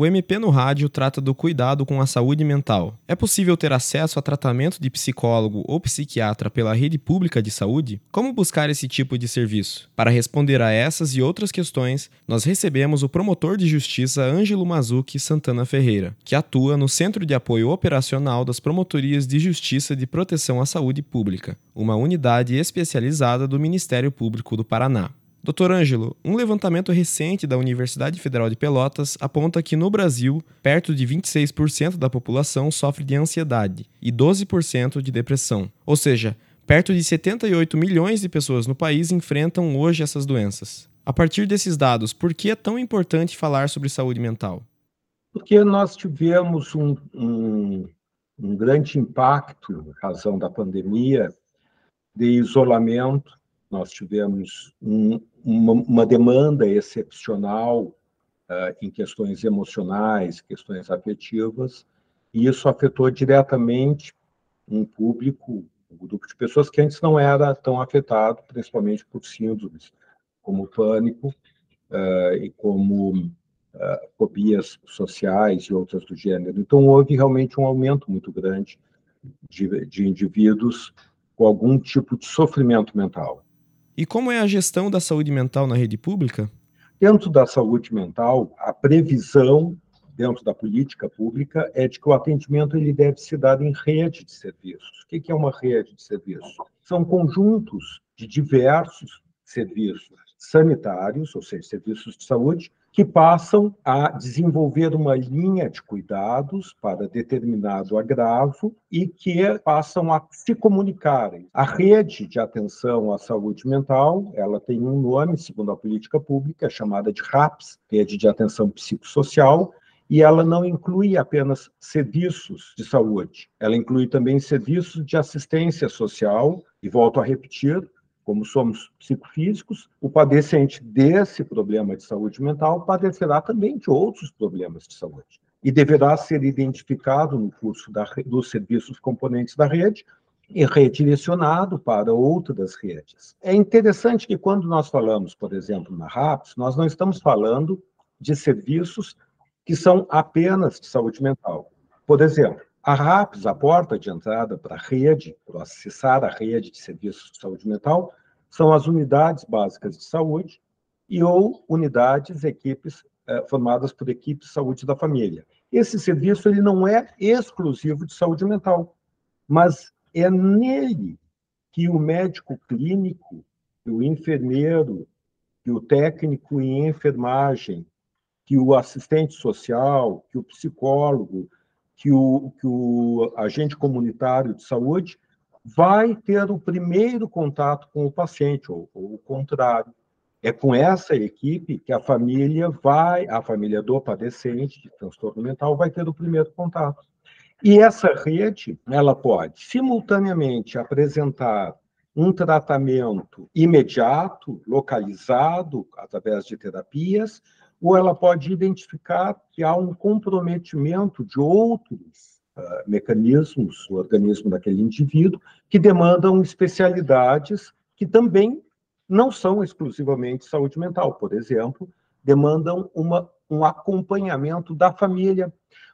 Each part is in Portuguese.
o MP no Rádio trata do cuidado com a saúde mental. É possível ter acesso a tratamento de psicólogo ou psiquiatra pela rede pública de saúde? Como buscar esse tipo de serviço? Para responder a essas e outras questões, nós recebemos o promotor de justiça Ângelo Mazuki Santana Ferreira, que atua no Centro de Apoio Operacional das Promotorias de Justiça de Proteção à Saúde Pública, uma unidade especializada do Ministério Público do Paraná. Doutor Ângelo, um levantamento recente da Universidade Federal de Pelotas aponta que no Brasil, perto de 26% da população sofre de ansiedade e 12% de depressão. Ou seja, perto de 78 milhões de pessoas no país enfrentam hoje essas doenças. A partir desses dados, por que é tão importante falar sobre saúde mental? Porque nós tivemos um, um, um grande impacto, em razão da pandemia, de isolamento, nós tivemos um, uma, uma, demanda excepcional uh, em questões emocionais, questões afetivas, e isso afetou diretamente um público, um grupo de pessoas que antes não era tão afetado, principalmente por síndromes como pânico uh, e como uh, fobias sociais e outras do gênero. Então, houve realmente um aumento muito grande de, de indivíduos com algum tipo de sofrimento mental. E como é a gestão da saúde mental na rede pública? Dentro da saúde mental, a previsão dentro da política pública é de que o atendimento ele deve se dar em rede de serviços. O que é uma rede de serviços? São conjuntos de diversos serviços sanitários, ou seja, serviços de saúde, que passam a desenvolver uma linha de cuidados para determinado agravo e que passam a se comunicarem. A rede de atenção à saúde mental, ela tem um nome, segundo a política pública, é chamada de RAPS, Rede de Atenção Psicossocial, e ela não inclui apenas serviços de saúde, ela inclui também serviços de assistência social, e volto a repetir, como somos psicofísicos, o padecente desse problema de saúde mental padecerá também de outros problemas de saúde e deverá ser identificado no curso da, dos serviços componentes da rede e redirecionado para outras redes. É interessante que quando nós falamos, por exemplo, na RAPS, nós não estamos falando de serviços que são apenas de saúde mental. Por exemplo, a RAPS, a porta de entrada para a rede, para acessar a rede de serviços de saúde mental, são as unidades básicas de saúde e ou unidades, equipes eh, formadas por equipes de saúde da família. Esse serviço ele não é exclusivo de saúde mental, mas é nele que o médico clínico, o enfermeiro, que o técnico em enfermagem, que o assistente social, que o psicólogo, que o, que o agente comunitário de saúde vai ter o primeiro contato com o paciente, ou, ou o contrário. É com essa equipe que a família vai, a família do padecente de transtorno mental vai ter o primeiro contato. E essa rede, ela pode simultaneamente apresentar um tratamento imediato, localizado através de terapias, ou ela pode identificar que há um comprometimento de outros uh, mecanismos no organismo daquele indivíduo que demandam especialidades que também não são exclusivamente saúde mental. Por exemplo, demandam uma, um acompanhamento da família.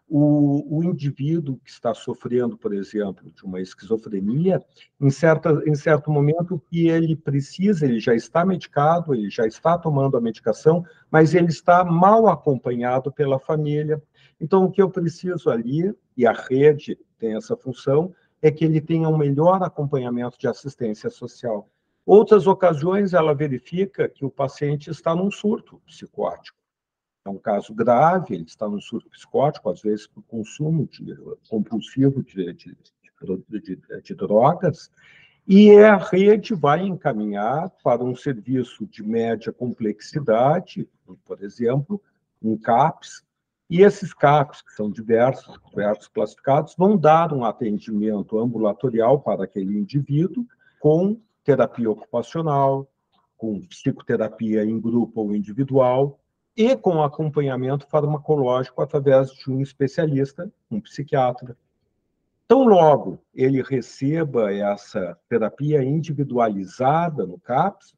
O, o, indivíduo que está sofrendo, por exemplo, de uma esquizofrenia, em, certa, em certo momento que ele precisa, ele já está medicado, ele já está tomando a medicação, mas ele está mal acompanhado pela família. Então, o que eu preciso ali, e a rede tem essa função, é que ele tenha um melhor acompanhamento de assistência social. Outras ocasiões, ela verifica que o paciente está num surto psicótico. É um caso grave, ele está num surto psicótico, às vezes por consumo de, compulsivo de, de, de drogas, e a rede vai encaminhar para um serviço de média complexidade, por exemplo, um CAPS, e esses CAPs, que são diversos, diversos classificados, vão dar um atendimento ambulatorial para aquele indivíduo com terapia ocupacional, com psicoterapia em grupo ou individual e com acompanhamento farmacológico através de um especialista, um psiquiatra. Tão logo ele receba essa terapia individualizada no CAPS,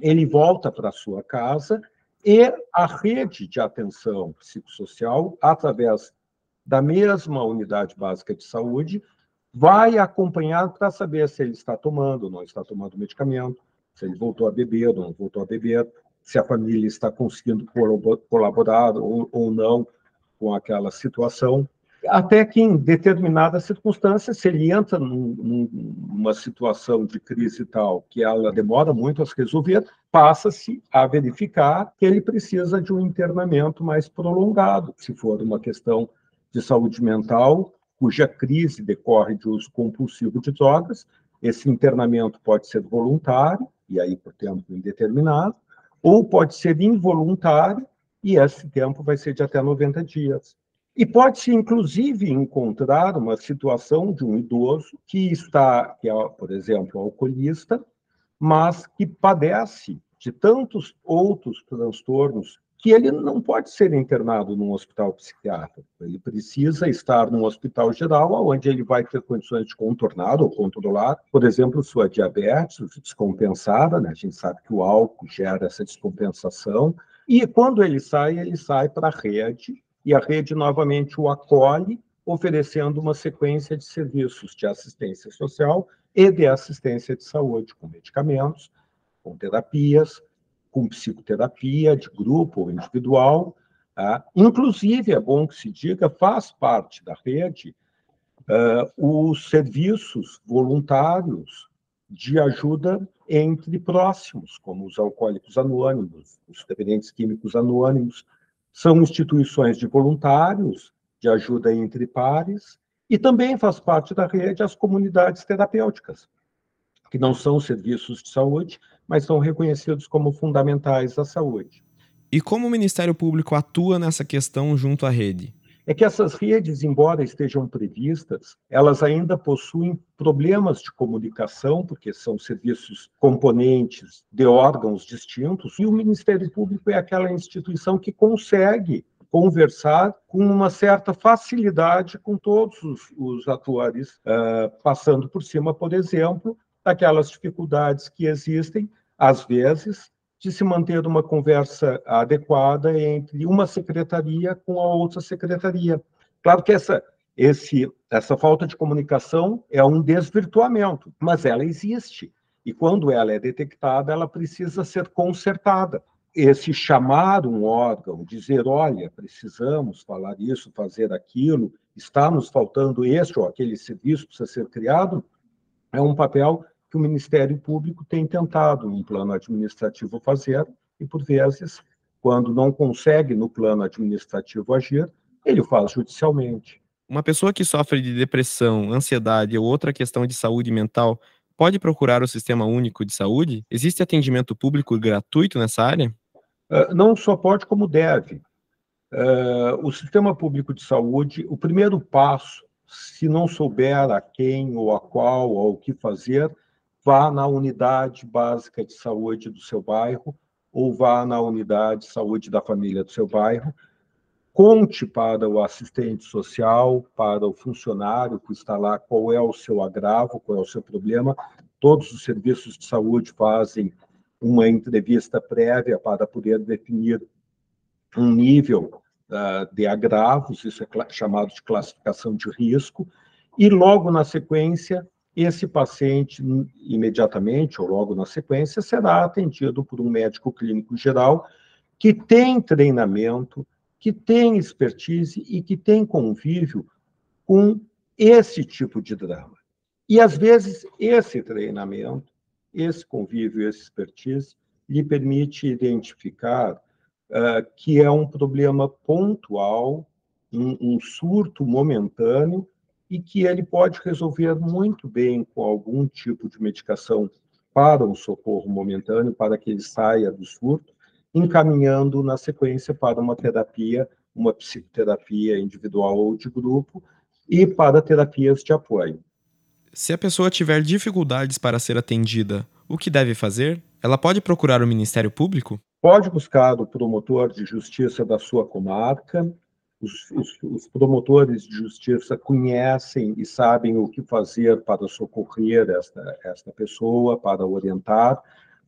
ele volta para sua casa e a rede de atenção psicossocial, através da mesma unidade básica de saúde, vai acompanhar para saber se ele está tomando ou não está tomando medicamento, se ele voltou a beber ou não voltou a beber, se a família está conseguindo colaborar ou, não com aquela situação. Até que, em determinadas circunstâncias, se ele entra num, numa situação de crise tal que ela demora muito a se resolver, passa-se a verificar que ele precisa de um internamento mais prolongado, se for uma questão de saúde mental, cuja crise decorre de uso compulsivo de drogas. Esse internamento pode ser voluntário, e aí por tempo indeterminado, ou pode ser involuntário, e esse tempo vai ser de até 90 dias. E pode-se, inclusive, encontrar uma situação de um idoso que está, que é, por exemplo, alcoolista, mas que padece de tantos outros transtornos que ele não pode ser internado num hospital psiquiátrico. Ele precisa estar num hospital geral, onde ele vai ter condições de contornar ou controlar, por exemplo, sua diabetes descompensada, né? a gente sabe que o álcool gera essa descompensação, e quando ele sai, ele sai para a rede, e a rede novamente o acolhe, oferecendo uma sequência de serviços de assistência social e de assistência de saúde, com medicamentos, com terapias, com psicoterapia de grupo ou individual. Tá? Inclusive, é bom que se diga, faz parte da rede uh, os serviços voluntários de ajuda entre próximos, como os alcoólicos anônimos, os dependentes químicos anônimos, são instituições de voluntários de ajuda entre pares e também faz parte da rede as comunidades terapêuticas, que não são serviços de saúde, mas são reconhecidos como fundamentais à saúde. E como o Ministério Público atua nessa questão junto à rede? É que essas redes, embora estejam previstas, elas ainda possuem problemas de comunicação, porque são serviços componentes de órgãos distintos, e o Ministério Público é aquela instituição que consegue conversar com uma certa facilidade com todos os, os atores, uh, passando por cima, por exemplo, daquelas dificuldades que existem, às vezes, de se manter uma conversa adequada entre uma secretaria com a outra secretaria. Claro que essa, esse, essa falta de comunicação é um desvirtuamento, mas ela existe. E quando ela é detectada, ela precisa ser consertada. Esse chamar um órgão, dizer, olha, precisamos falar isso, fazer aquilo, está nos faltando este ou aquele serviço precisa ser criado, é um papel que o Ministério Público tem tentado, no plano administrativo, fazer, e, por vezes, quando não consegue no plano administrativo agir, ele faz judicialmente. Uma pessoa que sofre de depressão, ansiedade ou outra questão de saúde mental pode procurar o Sistema Único de Saúde? Existe atendimento público gratuito nessa área? Uh, não só pode, como deve. Uh, o Sistema Público de Saúde, o primeiro passo, se não souber a quem ou a qual ou o que fazer, vá na unidade básica de saúde do seu bairro ou vá na unidade de saúde da família do seu bairro, conte para o assistente social, para o funcionário que está lá, qual é o seu agravo, qual é o seu problema. Todos os serviços de saúde fazem uma entrevista prévia para poder definir um nível uh, de agravos, isso é chamado de classificação de risco, e logo na sequência esse paciente, imediatamente ou logo na sequência, será atendido por um médico clínico geral que tem treinamento, que tem expertise e que tem convívio com esse tipo de drama. E, às vezes, esse treinamento, esse convívio, essa expertise, lhe permite identificar uh, que é um problema pontual, um, um surto momentâneo, e que ele pode resolver muito bem com algum tipo de medicação para um socorro momentâneo, para que ele saia do surto, encaminhando na sequência para uma terapia, uma psicoterapia individual ou de grupo, e para terapias de apoio. Se a pessoa tiver dificuldades para ser atendida, o que deve fazer? Ela pode procurar o Ministério Público? Pode buscar o promotor de justiça da sua comarca, os, os, os, promotores de justiça conhecem e sabem o que fazer para socorrer esta, esta pessoa, para orientar,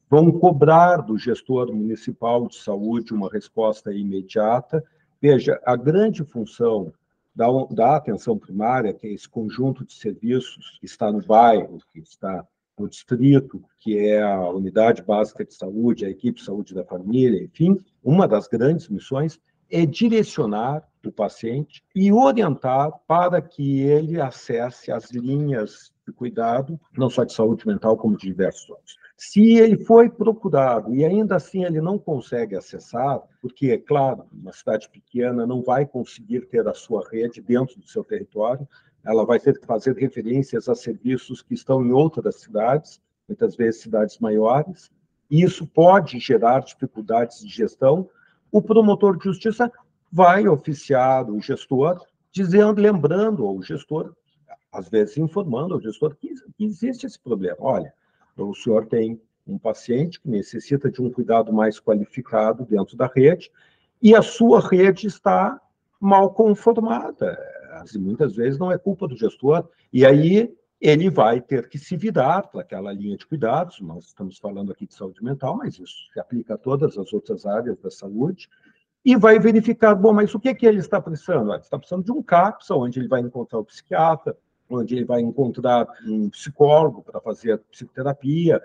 vão cobrar do gestor municipal de saúde uma resposta imediata. Veja, a grande função da, da atenção primária, que é esse conjunto de serviços que está no bairro, que está no distrito, que é a unidade básica de saúde, a equipe de saúde da família, enfim, uma das grandes missões é direcionar o paciente e orientar para que ele acesse as linhas de cuidado, não só de saúde mental, como de diversos outros. Se ele foi procurado e ainda assim ele não consegue acessar, porque, é claro, uma cidade pequena não vai conseguir ter a sua rede dentro do seu território, ela vai ter que fazer referências a serviços que estão em outras cidades, muitas vezes cidades maiores, e isso pode gerar dificuldades de gestão. O promotor de justiça vai oficiar o gestor, dizendo, lembrando ao gestor, às vezes informando ao gestor que existe esse problema. Olha, o senhor tem um paciente que necessita de um cuidado mais qualificado dentro da rede e a sua rede está mal conformada. Muitas vezes não é culpa do gestor, e aí ele vai ter que se virar para aquela linha de cuidados. Nós estamos falando aqui de saúde mental, mas isso se aplica a todas as outras áreas da saúde e vai verificar, bom, mas o que, que ele está precisando? Ele está precisando de um CAPS, onde ele vai encontrar o psiquiatra, onde ele vai encontrar um psicólogo para fazer psicoterapia.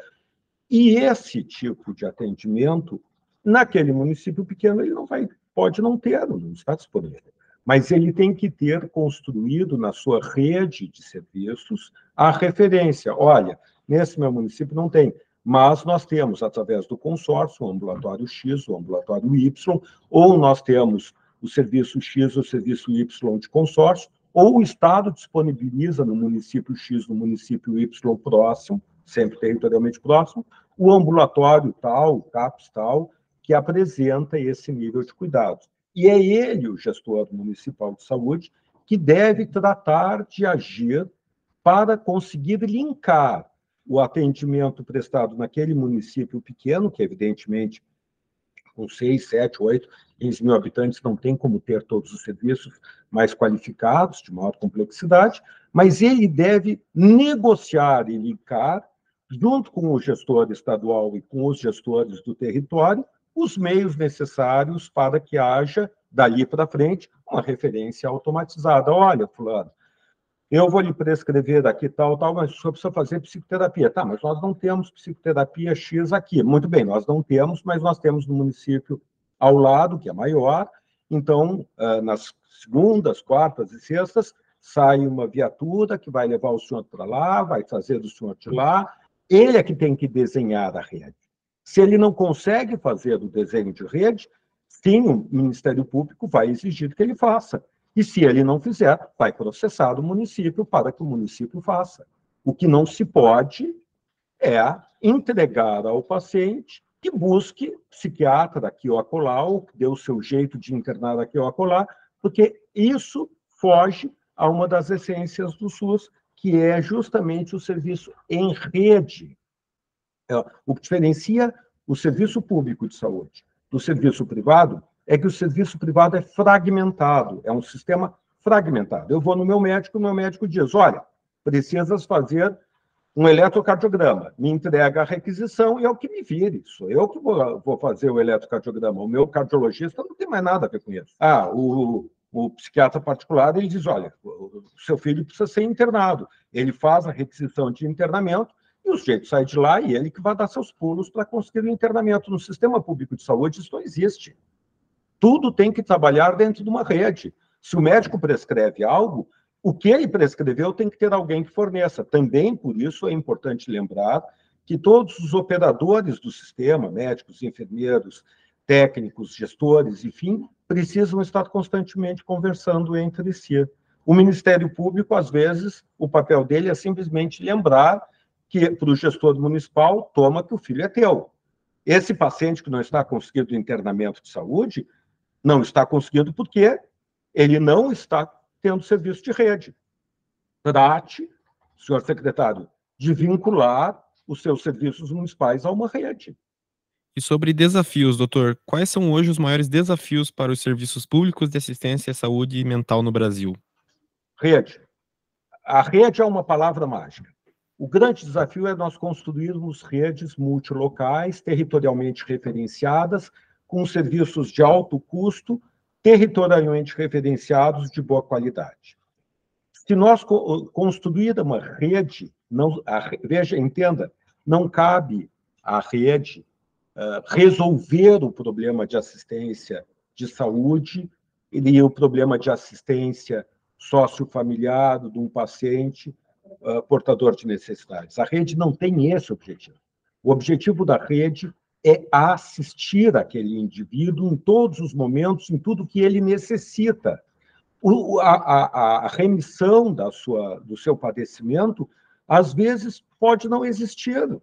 E esse tipo de atendimento, naquele município pequeno, ele não vai, pode não ter, não está disponível. Mas ele tem que ter construído na sua rede de serviços a referência. Olha, nesse meu município não tem mas nós temos, através do consórcio, o ambulatório X, o ambulatório Y, ou nós temos o serviço X o serviço Y de consórcio, ou o Estado disponibiliza no município X, no município Y próximo, sempre territorialmente próximo, o ambulatório tal, o CAPS tal, que apresenta esse nível de cuidados. E é ele, o gestor municipal de saúde, que deve tratar de agir para conseguir linkar o atendimento prestado naquele município pequeno, que evidentemente com 6, 7, 8, 15 mil habitantes não tem como ter todos os serviços mais qualificados, de maior complexidade, mas ele deve negociar e linkar, junto com o gestor estadual e com os gestores do território, os meios necessários para que haja, dali para frente, uma referência automatizada. Olha, fulano, eu vou lhe prescrever aqui tal, tal, mas o senhor precisa fazer psicoterapia. Tá, mas nós não temos psicoterapia X aqui. Muito bem, nós não temos, mas nós temos no município ao lado, que é maior. Então, ah, nas segundas, quartas e sextas, sai uma viatura que vai levar o senhor para lá, vai trazer o senhor de lá. Ele é que tem que desenhar a rede. Se ele não consegue fazer o desenho de rede, sim, o Ministério Público vai exigir que ele faça. E se ele não fizer, vai processar o município para que o município faça. O que não se pode é entregar ao paciente que busque psiquiatra aqui ou acolá, ou que dê o seu jeito de internar aqui ou acolá, porque isso foge a uma das essências do SUS, que é justamente o serviço em rede. É, o que diferencia o serviço público de saúde do serviço privado é que o serviço privado é fragmentado, é um sistema fragmentado. Eu vou no meu médico, o meu médico diz: olha, precisas fazer um eletrocardiograma, me entrega a requisição e é o que me vire. Sou eu que vou, vou fazer o eletrocardiograma. O meu cardiologista não tem mais nada a ver com isso. Ah, o, o psiquiatra particular ele diz: olha, o seu filho precisa ser internado. Ele faz a requisição de internamento e o sujeito sai de lá e ele que vai dar seus pulos para conseguir o internamento. No sistema público de saúde, isso não existe. Tudo tem que trabalhar dentro de uma rede. Se o médico prescreve algo, o que ele prescreveu tem que ter alguém que forneça. Também, por isso, é importante lembrar que todos os operadores do sistema, médicos, enfermeiros, técnicos, gestores, enfim, precisam estar constantemente conversando entre si. O Ministério Público, às vezes, o papel dele é simplesmente lembrar que para o gestor municipal, toma que o filho é teu. Esse paciente que não está conseguindo internamento de saúde, não está conseguindo porque ele não está tendo serviço de rede. Trate, senhor secretário, de vincular os seus serviços municipais a uma rede. E sobre desafios, doutor, quais são hoje os maiores desafios para os serviços públicos de assistência à saúde mental no Brasil? Rede. A rede é uma palavra mágica. O grande desafio é nós construirmos redes multilocais, territorialmente referenciadas, com serviços de alto custo, territorialmente referenciados de boa qualidade. Se nós construir uma rede, não, a, veja, entenda, não cabe à rede uh, resolver o problema de assistência de saúde e o problema de assistência sociofamiliar de um paciente uh, portador de necessidades. A rede não tem esse objetivo. O objetivo da rede é assistir aquele indivíduo em todos os momentos, em tudo que ele necessita. O, a, a, a, remissão da sua, do seu padecimento, às vezes, pode não existir.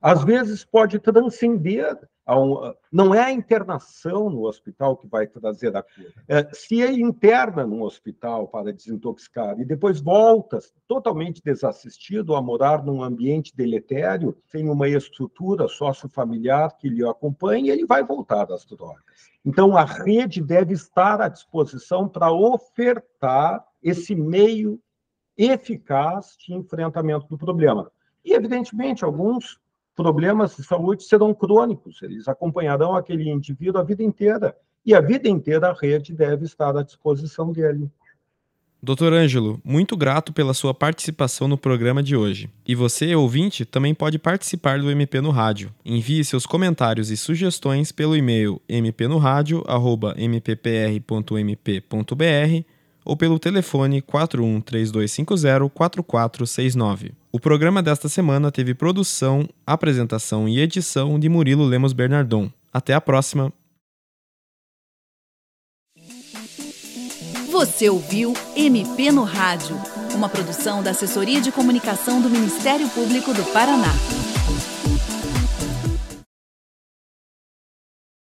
Às vezes, pode transcender um, não é a internação no hospital que vai trazer a cura. É, se ele interna no hospital para desintoxicar e depois volta totalmente desassistido a morar num ambiente deletério, sem uma estrutura sociofamiliar que lhe acompanhe, ele vai voltar às drogas. Então, a rede deve estar à disposição para ofertar esse meio eficaz de enfrentamento do problema. E, evidentemente, alguns problemas de saúde serão crônicos, eles acompanharão aquele indivíduo a vida inteira. E a vida inteira a rede deve estar à disposição dele. Doutor Ângelo, muito grato pela sua participação no programa de hoje. E você, ouvinte, também pode participar do MP no Rádio. Envie seus comentários e sugestões pelo e-mail mpnoradio.mppr.mp.br ou pelo telefone 41 3250 4469. O programa desta semana teve produção, apresentação e edição de Murilo Lemos Bernardon. Até a próxima! Você ouviu MP no Rádio, uma produção da Assessoria de Comunicação do Ministério Público do Paraná.